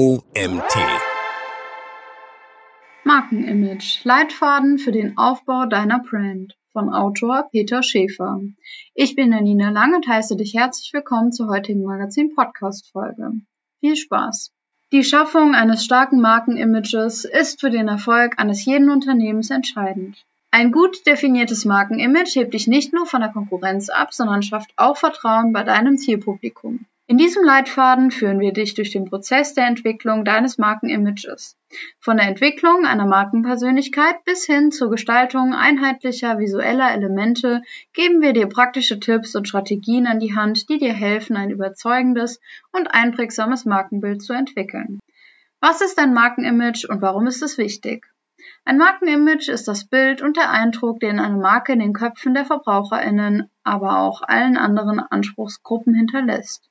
OMT. Markenimage. Leitfaden für den Aufbau deiner Brand. Von Autor Peter Schäfer. Ich bin Janine Lang und heiße dich herzlich willkommen zur heutigen Magazin-Podcast-Folge. Viel Spaß! Die Schaffung eines starken Markenimages ist für den Erfolg eines jeden Unternehmens entscheidend. Ein gut definiertes Markenimage hebt dich nicht nur von der Konkurrenz ab, sondern schafft auch Vertrauen bei deinem Zielpublikum. In diesem Leitfaden führen wir dich durch den Prozess der Entwicklung deines Markenimages. Von der Entwicklung einer Markenpersönlichkeit bis hin zur Gestaltung einheitlicher visueller Elemente geben wir dir praktische Tipps und Strategien an die Hand, die dir helfen, ein überzeugendes und einprägsames Markenbild zu entwickeln. Was ist ein Markenimage und warum ist es wichtig? Ein Markenimage ist das Bild und der Eindruck, den eine Marke in den Köpfen der Verbraucherinnen, aber auch allen anderen Anspruchsgruppen hinterlässt.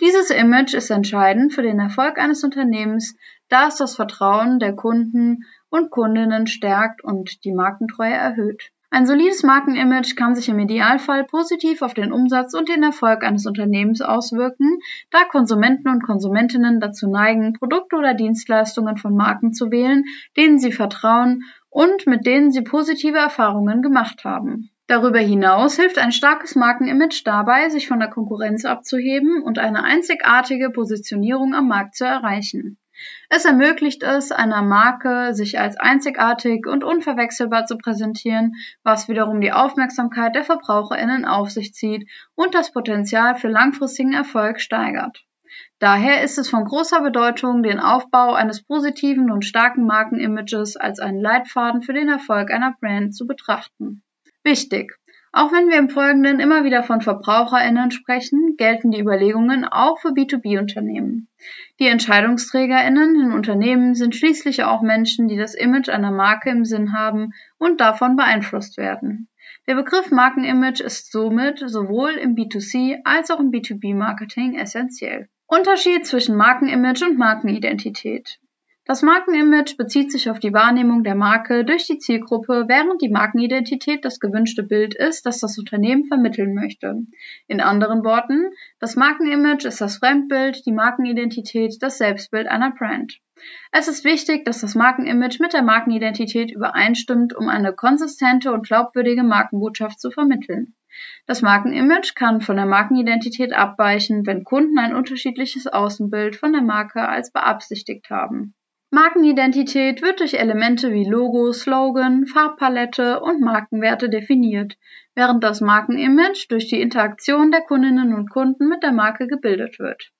Dieses Image ist entscheidend für den Erfolg eines Unternehmens, da es das Vertrauen der Kunden und Kundinnen stärkt und die Markentreue erhöht. Ein solides Markenimage kann sich im Idealfall positiv auf den Umsatz und den Erfolg eines Unternehmens auswirken, da Konsumenten und Konsumentinnen dazu neigen, Produkte oder Dienstleistungen von Marken zu wählen, denen sie vertrauen und mit denen sie positive Erfahrungen gemacht haben. Darüber hinaus hilft ein starkes Markenimage dabei, sich von der Konkurrenz abzuheben und eine einzigartige Positionierung am Markt zu erreichen. Es ermöglicht es einer Marke, sich als einzigartig und unverwechselbar zu präsentieren, was wiederum die Aufmerksamkeit der Verbraucherinnen auf sich zieht und das Potenzial für langfristigen Erfolg steigert. Daher ist es von großer Bedeutung, den Aufbau eines positiven und starken Markenimages als einen Leitfaden für den Erfolg einer Brand zu betrachten. Wichtig. Auch wenn wir im Folgenden immer wieder von VerbraucherInnen sprechen, gelten die Überlegungen auch für B2B-Unternehmen. Die EntscheidungsträgerInnen in Unternehmen sind schließlich auch Menschen, die das Image einer Marke im Sinn haben und davon beeinflusst werden. Der Begriff Markenimage ist somit sowohl im B2C als auch im B2B-Marketing essentiell. Unterschied zwischen Markenimage und Markenidentität. Das Markenimage bezieht sich auf die Wahrnehmung der Marke durch die Zielgruppe, während die Markenidentität das gewünschte Bild ist, das das Unternehmen vermitteln möchte. In anderen Worten, das Markenimage ist das Fremdbild, die Markenidentität das Selbstbild einer Brand. Es ist wichtig, dass das Markenimage mit der Markenidentität übereinstimmt, um eine konsistente und glaubwürdige Markenbotschaft zu vermitteln. Das Markenimage kann von der Markenidentität abweichen, wenn Kunden ein unterschiedliches Außenbild von der Marke als beabsichtigt haben. Markenidentität wird durch Elemente wie Logo, Slogan, Farbpalette und Markenwerte definiert, während das Markenimage durch die Interaktion der Kundinnen und Kunden mit der Marke gebildet wird.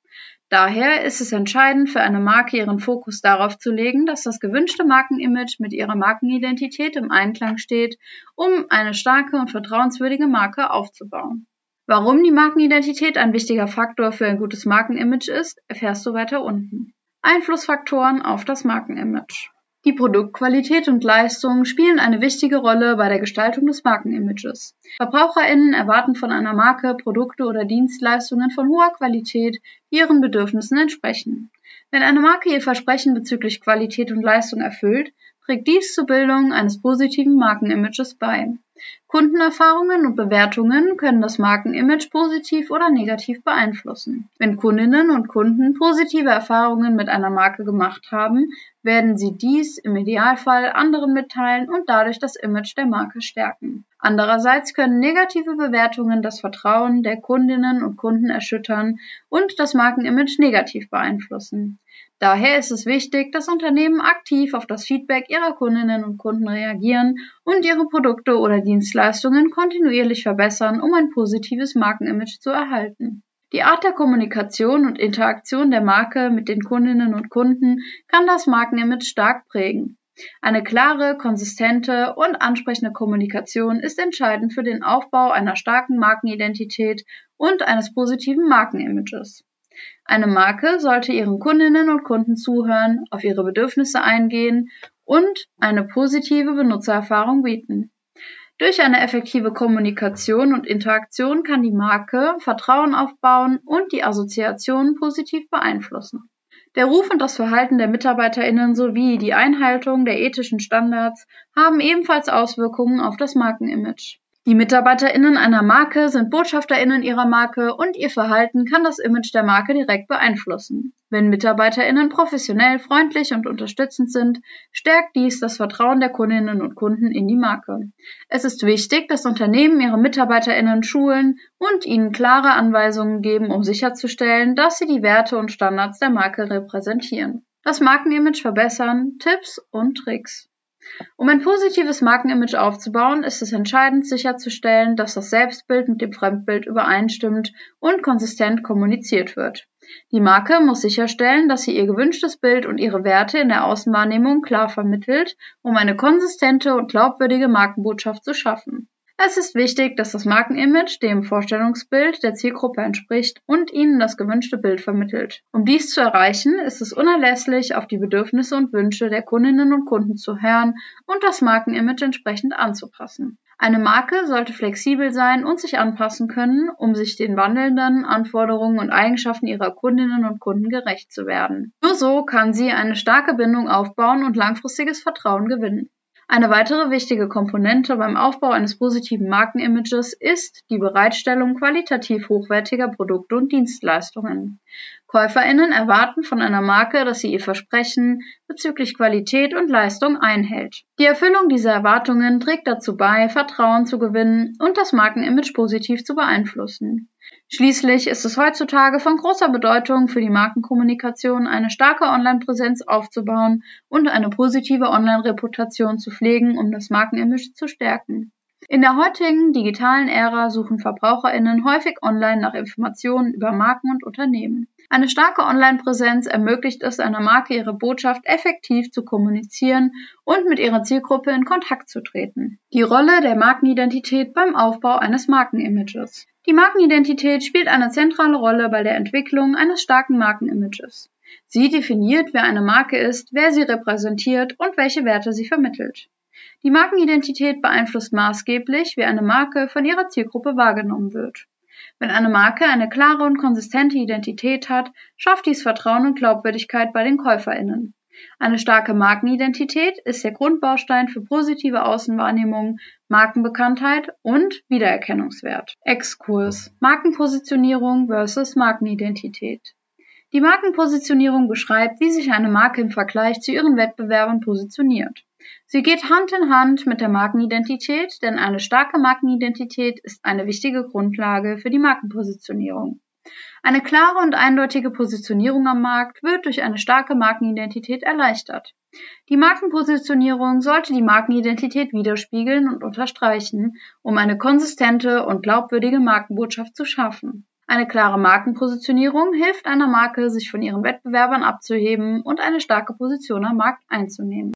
Daher ist es entscheidend für eine Marke ihren Fokus darauf zu legen, dass das gewünschte Markenimage mit ihrer Markenidentität im Einklang steht, um eine starke und vertrauenswürdige Marke aufzubauen. Warum die Markenidentität ein wichtiger Faktor für ein gutes Markenimage ist, erfährst du weiter unten. Einflussfaktoren auf das Markenimage. Die Produktqualität und Leistung spielen eine wichtige Rolle bei der Gestaltung des Markenimages. Verbraucherinnen erwarten von einer Marke Produkte oder Dienstleistungen von hoher Qualität, die ihren Bedürfnissen entsprechen. Wenn eine Marke ihr Versprechen bezüglich Qualität und Leistung erfüllt, trägt dies zur Bildung eines positiven Markenimages bei. Kundenerfahrungen und Bewertungen können das Markenimage positiv oder negativ beeinflussen. Wenn Kundinnen und Kunden positive Erfahrungen mit einer Marke gemacht haben, werden sie dies im Idealfall anderen mitteilen und dadurch das Image der Marke stärken. Andererseits können negative Bewertungen das Vertrauen der Kundinnen und Kunden erschüttern und das Markenimage negativ beeinflussen. Daher ist es wichtig, dass Unternehmen aktiv auf das Feedback ihrer Kundinnen und Kunden reagieren und ihre Produkte oder Dienstleistungen kontinuierlich verbessern, um ein positives Markenimage zu erhalten. Die Art der Kommunikation und Interaktion der Marke mit den Kundinnen und Kunden kann das Markenimage stark prägen. Eine klare, konsistente und ansprechende Kommunikation ist entscheidend für den Aufbau einer starken Markenidentität und eines positiven Markenimages. Eine Marke sollte ihren Kundinnen und Kunden zuhören, auf ihre Bedürfnisse eingehen und eine positive Benutzererfahrung bieten. Durch eine effektive Kommunikation und Interaktion kann die Marke Vertrauen aufbauen und die Assoziation positiv beeinflussen. Der Ruf und das Verhalten der Mitarbeiterinnen sowie die Einhaltung der ethischen Standards haben ebenfalls Auswirkungen auf das Markenimage. Die MitarbeiterInnen einer Marke sind BotschafterInnen ihrer Marke und ihr Verhalten kann das Image der Marke direkt beeinflussen. Wenn MitarbeiterInnen professionell, freundlich und unterstützend sind, stärkt dies das Vertrauen der Kundinnen und Kunden in die Marke. Es ist wichtig, dass Unternehmen ihre MitarbeiterInnen schulen und ihnen klare Anweisungen geben, um sicherzustellen, dass sie die Werte und Standards der Marke repräsentieren. Das Markenimage verbessern, Tipps und Tricks. Um ein positives Markenimage aufzubauen, ist es entscheidend sicherzustellen, dass das Selbstbild mit dem Fremdbild übereinstimmt und konsistent kommuniziert wird. Die Marke muss sicherstellen, dass sie ihr gewünschtes Bild und ihre Werte in der Außenwahrnehmung klar vermittelt, um eine konsistente und glaubwürdige Markenbotschaft zu schaffen. Es ist wichtig, dass das Markenimage dem Vorstellungsbild der Zielgruppe entspricht und ihnen das gewünschte Bild vermittelt. Um dies zu erreichen, ist es unerlässlich, auf die Bedürfnisse und Wünsche der Kundinnen und Kunden zu hören und das Markenimage entsprechend anzupassen. Eine Marke sollte flexibel sein und sich anpassen können, um sich den wandelnden Anforderungen und Eigenschaften ihrer Kundinnen und Kunden gerecht zu werden. Nur so kann sie eine starke Bindung aufbauen und langfristiges Vertrauen gewinnen. Eine weitere wichtige Komponente beim Aufbau eines positiven Markenimages ist die Bereitstellung qualitativ hochwertiger Produkte und Dienstleistungen. Käuferinnen erwarten von einer Marke, dass sie ihr Versprechen bezüglich Qualität und Leistung einhält. Die Erfüllung dieser Erwartungen trägt dazu bei, Vertrauen zu gewinnen und das Markenimage positiv zu beeinflussen. Schließlich ist es heutzutage von großer Bedeutung für die Markenkommunikation, eine starke Online-Präsenz aufzubauen und eine positive Online-Reputation zu pflegen, um das Markenimage zu stärken. In der heutigen digitalen Ära suchen Verbraucherinnen häufig online nach Informationen über Marken und Unternehmen. Eine starke Online-Präsenz ermöglicht es einer Marke, ihre Botschaft effektiv zu kommunizieren und mit ihrer Zielgruppe in Kontakt zu treten. Die Rolle der Markenidentität beim Aufbau eines Markenimages. Die Markenidentität spielt eine zentrale Rolle bei der Entwicklung eines starken Markenimages. Sie definiert, wer eine Marke ist, wer sie repräsentiert und welche Werte sie vermittelt. Die Markenidentität beeinflusst maßgeblich, wie eine Marke von ihrer Zielgruppe wahrgenommen wird. Wenn eine Marke eine klare und konsistente Identität hat, schafft dies Vertrauen und Glaubwürdigkeit bei den Käuferinnen. Eine starke Markenidentität ist der Grundbaustein für positive Außenwahrnehmung, Markenbekanntheit und Wiedererkennungswert. Exkurs Markenpositionierung versus Markenidentität. Die Markenpositionierung beschreibt, wie sich eine Marke im Vergleich zu ihren Wettbewerbern positioniert. Sie geht Hand in Hand mit der Markenidentität, denn eine starke Markenidentität ist eine wichtige Grundlage für die Markenpositionierung. Eine klare und eindeutige Positionierung am Markt wird durch eine starke Markenidentität erleichtert. Die Markenpositionierung sollte die Markenidentität widerspiegeln und unterstreichen, um eine konsistente und glaubwürdige Markenbotschaft zu schaffen. Eine klare Markenpositionierung hilft einer Marke, sich von ihren Wettbewerbern abzuheben und eine starke Position am Markt einzunehmen.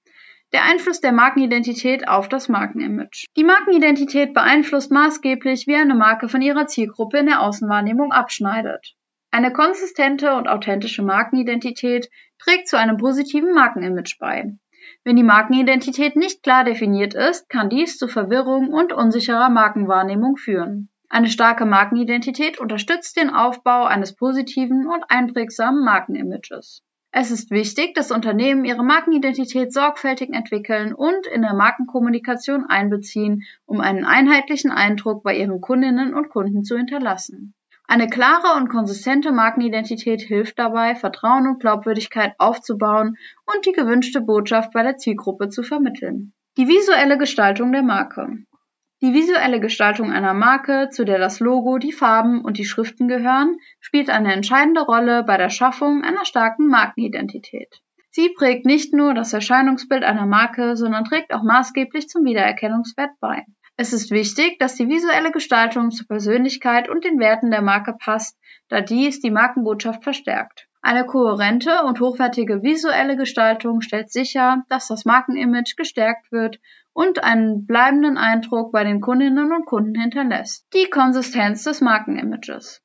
Der Einfluss der Markenidentität auf das Markenimage. Die Markenidentität beeinflusst maßgeblich, wie eine Marke von ihrer Zielgruppe in der Außenwahrnehmung abschneidet. Eine konsistente und authentische Markenidentität trägt zu einem positiven Markenimage bei. Wenn die Markenidentität nicht klar definiert ist, kann dies zu Verwirrung und unsicherer Markenwahrnehmung führen. Eine starke Markenidentität unterstützt den Aufbau eines positiven und einprägsamen Markenimages. Es ist wichtig, dass Unternehmen ihre Markenidentität sorgfältig entwickeln und in der Markenkommunikation einbeziehen, um einen einheitlichen Eindruck bei ihren Kundinnen und Kunden zu hinterlassen. Eine klare und konsistente Markenidentität hilft dabei, Vertrauen und Glaubwürdigkeit aufzubauen und die gewünschte Botschaft bei der Zielgruppe zu vermitteln. Die visuelle Gestaltung der Marke. Die visuelle Gestaltung einer Marke, zu der das Logo, die Farben und die Schriften gehören, spielt eine entscheidende Rolle bei der Schaffung einer starken Markenidentität. Sie prägt nicht nur das Erscheinungsbild einer Marke, sondern trägt auch maßgeblich zum Wiedererkennungswert bei. Es ist wichtig, dass die visuelle Gestaltung zur Persönlichkeit und den Werten der Marke passt, da dies die Markenbotschaft verstärkt. Eine kohärente und hochwertige visuelle Gestaltung stellt sicher, dass das Markenimage gestärkt wird und einen bleibenden Eindruck bei den Kundinnen und Kunden hinterlässt. Die Konsistenz des Markenimages.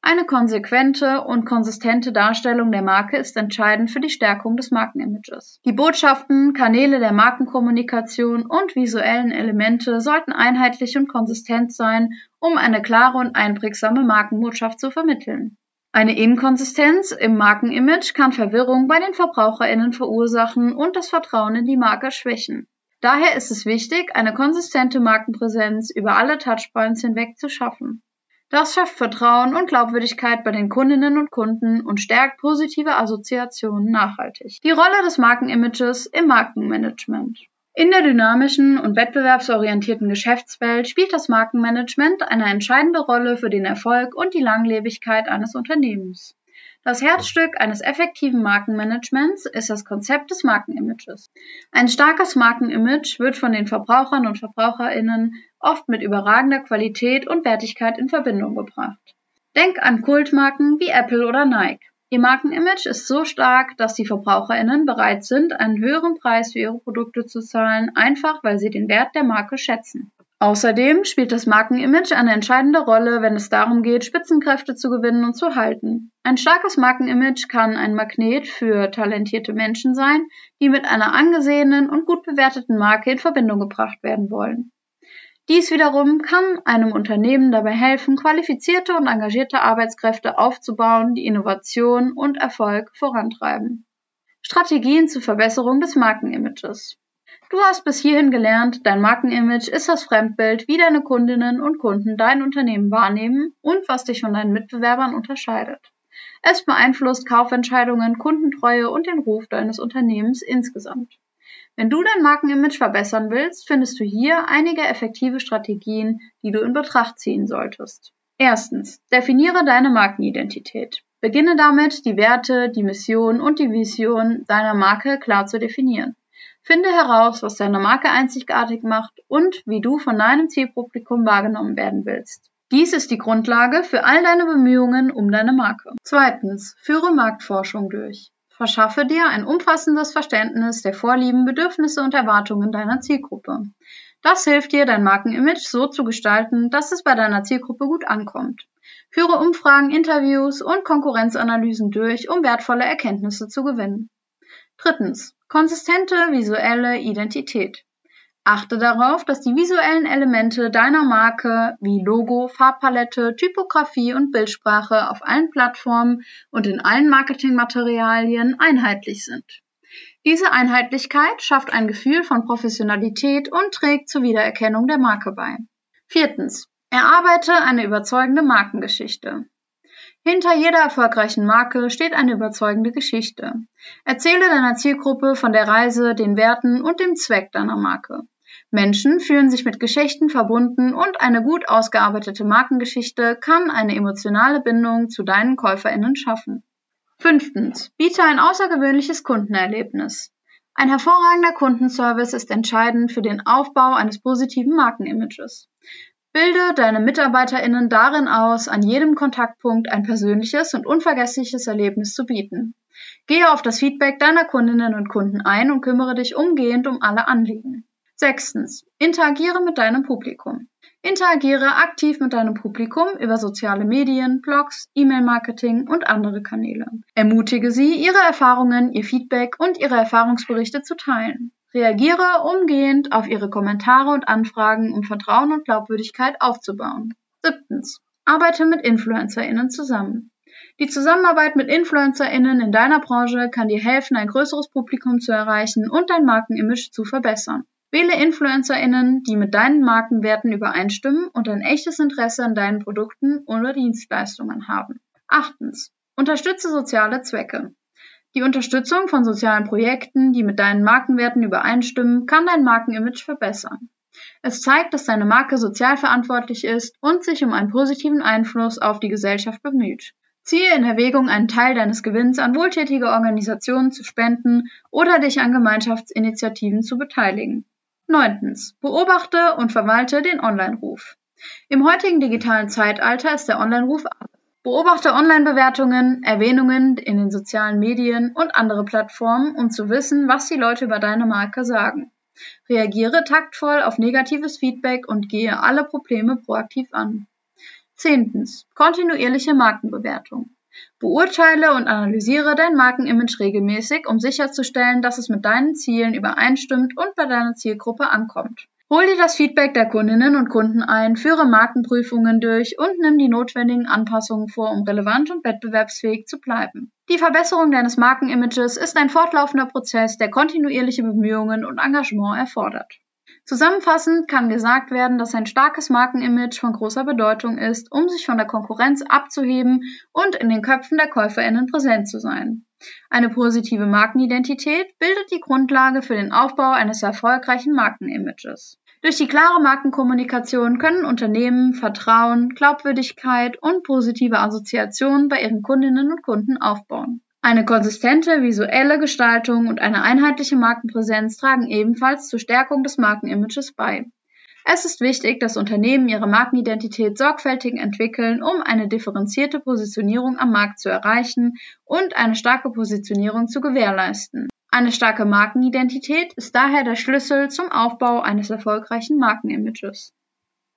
Eine konsequente und konsistente Darstellung der Marke ist entscheidend für die Stärkung des Markenimages. Die Botschaften, Kanäle der Markenkommunikation und visuellen Elemente sollten einheitlich und konsistent sein, um eine klare und einprägsame Markenbotschaft zu vermitteln. Eine Inkonsistenz im Markenimage kann Verwirrung bei den Verbraucherinnen verursachen und das Vertrauen in die Marke schwächen. Daher ist es wichtig, eine konsistente Markenpräsenz über alle Touchpoints hinweg zu schaffen. Das schafft Vertrauen und Glaubwürdigkeit bei den Kundinnen und Kunden und stärkt positive Assoziationen nachhaltig. Die Rolle des Markenimages im Markenmanagement. In der dynamischen und wettbewerbsorientierten Geschäftswelt spielt das Markenmanagement eine entscheidende Rolle für den Erfolg und die Langlebigkeit eines Unternehmens. Das Herzstück eines effektiven Markenmanagements ist das Konzept des Markenimages. Ein starkes Markenimage wird von den Verbrauchern und Verbraucherinnen oft mit überragender Qualität und Wertigkeit in Verbindung gebracht. Denk an Kultmarken wie Apple oder Nike. Ihr Markenimage ist so stark, dass die VerbraucherInnen bereit sind, einen höheren Preis für ihre Produkte zu zahlen, einfach weil sie den Wert der Marke schätzen. Außerdem spielt das Markenimage eine entscheidende Rolle, wenn es darum geht, Spitzenkräfte zu gewinnen und zu halten. Ein starkes Markenimage kann ein Magnet für talentierte Menschen sein, die mit einer angesehenen und gut bewerteten Marke in Verbindung gebracht werden wollen. Dies wiederum kann einem Unternehmen dabei helfen, qualifizierte und engagierte Arbeitskräfte aufzubauen, die Innovation und Erfolg vorantreiben. Strategien zur Verbesserung des Markenimages. Du hast bis hierhin gelernt, dein Markenimage ist das Fremdbild, wie deine Kundinnen und Kunden dein Unternehmen wahrnehmen und was dich von deinen Mitbewerbern unterscheidet. Es beeinflusst Kaufentscheidungen, Kundentreue und den Ruf deines Unternehmens insgesamt. Wenn du dein Markenimage verbessern willst, findest du hier einige effektive Strategien, die du in Betracht ziehen solltest. Erstens, definiere deine Markenidentität. Beginne damit, die Werte, die Mission und die Vision deiner Marke klar zu definieren. Finde heraus, was deine Marke einzigartig macht und wie du von deinem Zielpublikum wahrgenommen werden willst. Dies ist die Grundlage für all deine Bemühungen um deine Marke. Zweitens, führe Marktforschung durch. Verschaffe dir ein umfassendes Verständnis der Vorlieben, Bedürfnisse und Erwartungen deiner Zielgruppe. Das hilft dir, dein Markenimage so zu gestalten, dass es bei deiner Zielgruppe gut ankommt. Führe Umfragen, Interviews und Konkurrenzanalysen durch, um wertvolle Erkenntnisse zu gewinnen. Drittens. Konsistente visuelle Identität. Achte darauf, dass die visuellen Elemente deiner Marke wie Logo, Farbpalette, Typografie und Bildsprache auf allen Plattformen und in allen Marketingmaterialien einheitlich sind. Diese Einheitlichkeit schafft ein Gefühl von Professionalität und trägt zur Wiedererkennung der Marke bei. Viertens. Erarbeite eine überzeugende Markengeschichte. Hinter jeder erfolgreichen Marke steht eine überzeugende Geschichte. Erzähle deiner Zielgruppe von der Reise, den Werten und dem Zweck deiner Marke. Menschen fühlen sich mit Geschichten verbunden und eine gut ausgearbeitete Markengeschichte kann eine emotionale Bindung zu deinen KäuferInnen schaffen. Fünftens. Biete ein außergewöhnliches Kundenerlebnis. Ein hervorragender Kundenservice ist entscheidend für den Aufbau eines positiven Markenimages. Bilde deine MitarbeiterInnen darin aus, an jedem Kontaktpunkt ein persönliches und unvergessliches Erlebnis zu bieten. Gehe auf das Feedback deiner Kundinnen und Kunden ein und kümmere dich umgehend um alle Anliegen. Sechstens. Interagiere mit deinem Publikum. Interagiere aktiv mit deinem Publikum über soziale Medien, Blogs, E-Mail-Marketing und andere Kanäle. Ermutige sie, ihre Erfahrungen, ihr Feedback und ihre Erfahrungsberichte zu teilen. Reagiere umgehend auf ihre Kommentare und Anfragen, um Vertrauen und Glaubwürdigkeit aufzubauen. Siebtens. Arbeite mit InfluencerInnen zusammen. Die Zusammenarbeit mit InfluencerInnen in deiner Branche kann dir helfen, ein größeres Publikum zu erreichen und dein Markenimage zu verbessern. Wähle InfluencerInnen, die mit deinen Markenwerten übereinstimmen und ein echtes Interesse an deinen Produkten oder Dienstleistungen haben. Achtens. Unterstütze soziale Zwecke. Die Unterstützung von sozialen Projekten, die mit deinen Markenwerten übereinstimmen, kann dein Markenimage verbessern. Es zeigt, dass deine Marke sozial verantwortlich ist und sich um einen positiven Einfluss auf die Gesellschaft bemüht. Ziehe in Erwägung, einen Teil deines Gewinns an wohltätige Organisationen zu spenden oder dich an Gemeinschaftsinitiativen zu beteiligen. Neuntens. Beobachte und verwalte den Online-Ruf. Im heutigen digitalen Zeitalter ist der Online-Ruf Beobachte Online-Bewertungen, Erwähnungen in den sozialen Medien und andere Plattformen, um zu wissen, was die Leute über deine Marke sagen. Reagiere taktvoll auf negatives Feedback und gehe alle Probleme proaktiv an. Zehntens. Kontinuierliche Markenbewertung. Beurteile und analysiere dein Markenimage regelmäßig, um sicherzustellen, dass es mit deinen Zielen übereinstimmt und bei deiner Zielgruppe ankommt. Hol dir das Feedback der Kundinnen und Kunden ein, führe Markenprüfungen durch und nimm die notwendigen Anpassungen vor, um relevant und wettbewerbsfähig zu bleiben. Die Verbesserung deines Markenimages ist ein fortlaufender Prozess, der kontinuierliche Bemühungen und Engagement erfordert. Zusammenfassend kann gesagt werden, dass ein starkes Markenimage von großer Bedeutung ist, um sich von der Konkurrenz abzuheben und in den Köpfen der Käuferinnen präsent zu sein. Eine positive Markenidentität bildet die Grundlage für den Aufbau eines erfolgreichen Markenimages. Durch die klare Markenkommunikation können Unternehmen Vertrauen, Glaubwürdigkeit und positive Assoziationen bei ihren Kundinnen und Kunden aufbauen. Eine konsistente visuelle Gestaltung und eine einheitliche Markenpräsenz tragen ebenfalls zur Stärkung des Markenimages bei. Es ist wichtig, dass Unternehmen ihre Markenidentität sorgfältig entwickeln, um eine differenzierte Positionierung am Markt zu erreichen und eine starke Positionierung zu gewährleisten. Eine starke Markenidentität ist daher der Schlüssel zum Aufbau eines erfolgreichen Markenimages.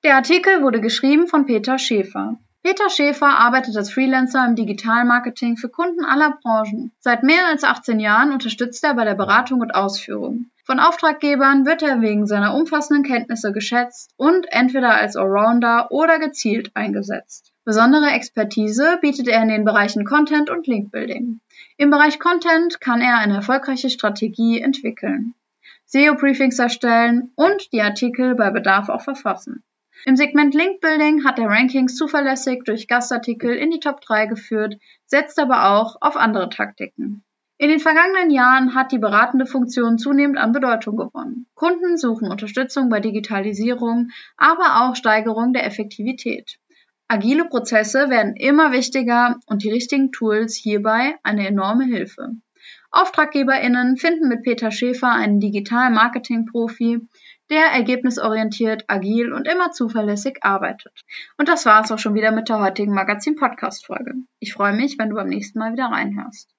Der Artikel wurde geschrieben von Peter Schäfer. Peter Schäfer arbeitet als Freelancer im Digitalmarketing für Kunden aller Branchen. Seit mehr als 18 Jahren unterstützt er bei der Beratung und Ausführung. Von Auftraggebern wird er wegen seiner umfassenden Kenntnisse geschätzt und entweder als Allrounder oder gezielt eingesetzt. Besondere Expertise bietet er in den Bereichen Content und Linkbuilding. Im Bereich Content kann er eine erfolgreiche Strategie entwickeln, SEO-Briefings erstellen und die Artikel bei Bedarf auch verfassen. Im Segment Link Building hat er Rankings zuverlässig durch Gastartikel in die Top 3 geführt, setzt aber auch auf andere Taktiken. In den vergangenen Jahren hat die beratende Funktion zunehmend an Bedeutung gewonnen. Kunden suchen Unterstützung bei Digitalisierung, aber auch Steigerung der Effektivität. Agile Prozesse werden immer wichtiger und die richtigen Tools hierbei eine enorme Hilfe. AuftraggeberInnen finden mit Peter Schäfer einen Digital-Marketing-Profi, der ergebnisorientiert, agil und immer zuverlässig arbeitet. Und das war es auch schon wieder mit der heutigen Magazin-Podcast-Folge. Ich freue mich, wenn du beim nächsten Mal wieder reinhörst.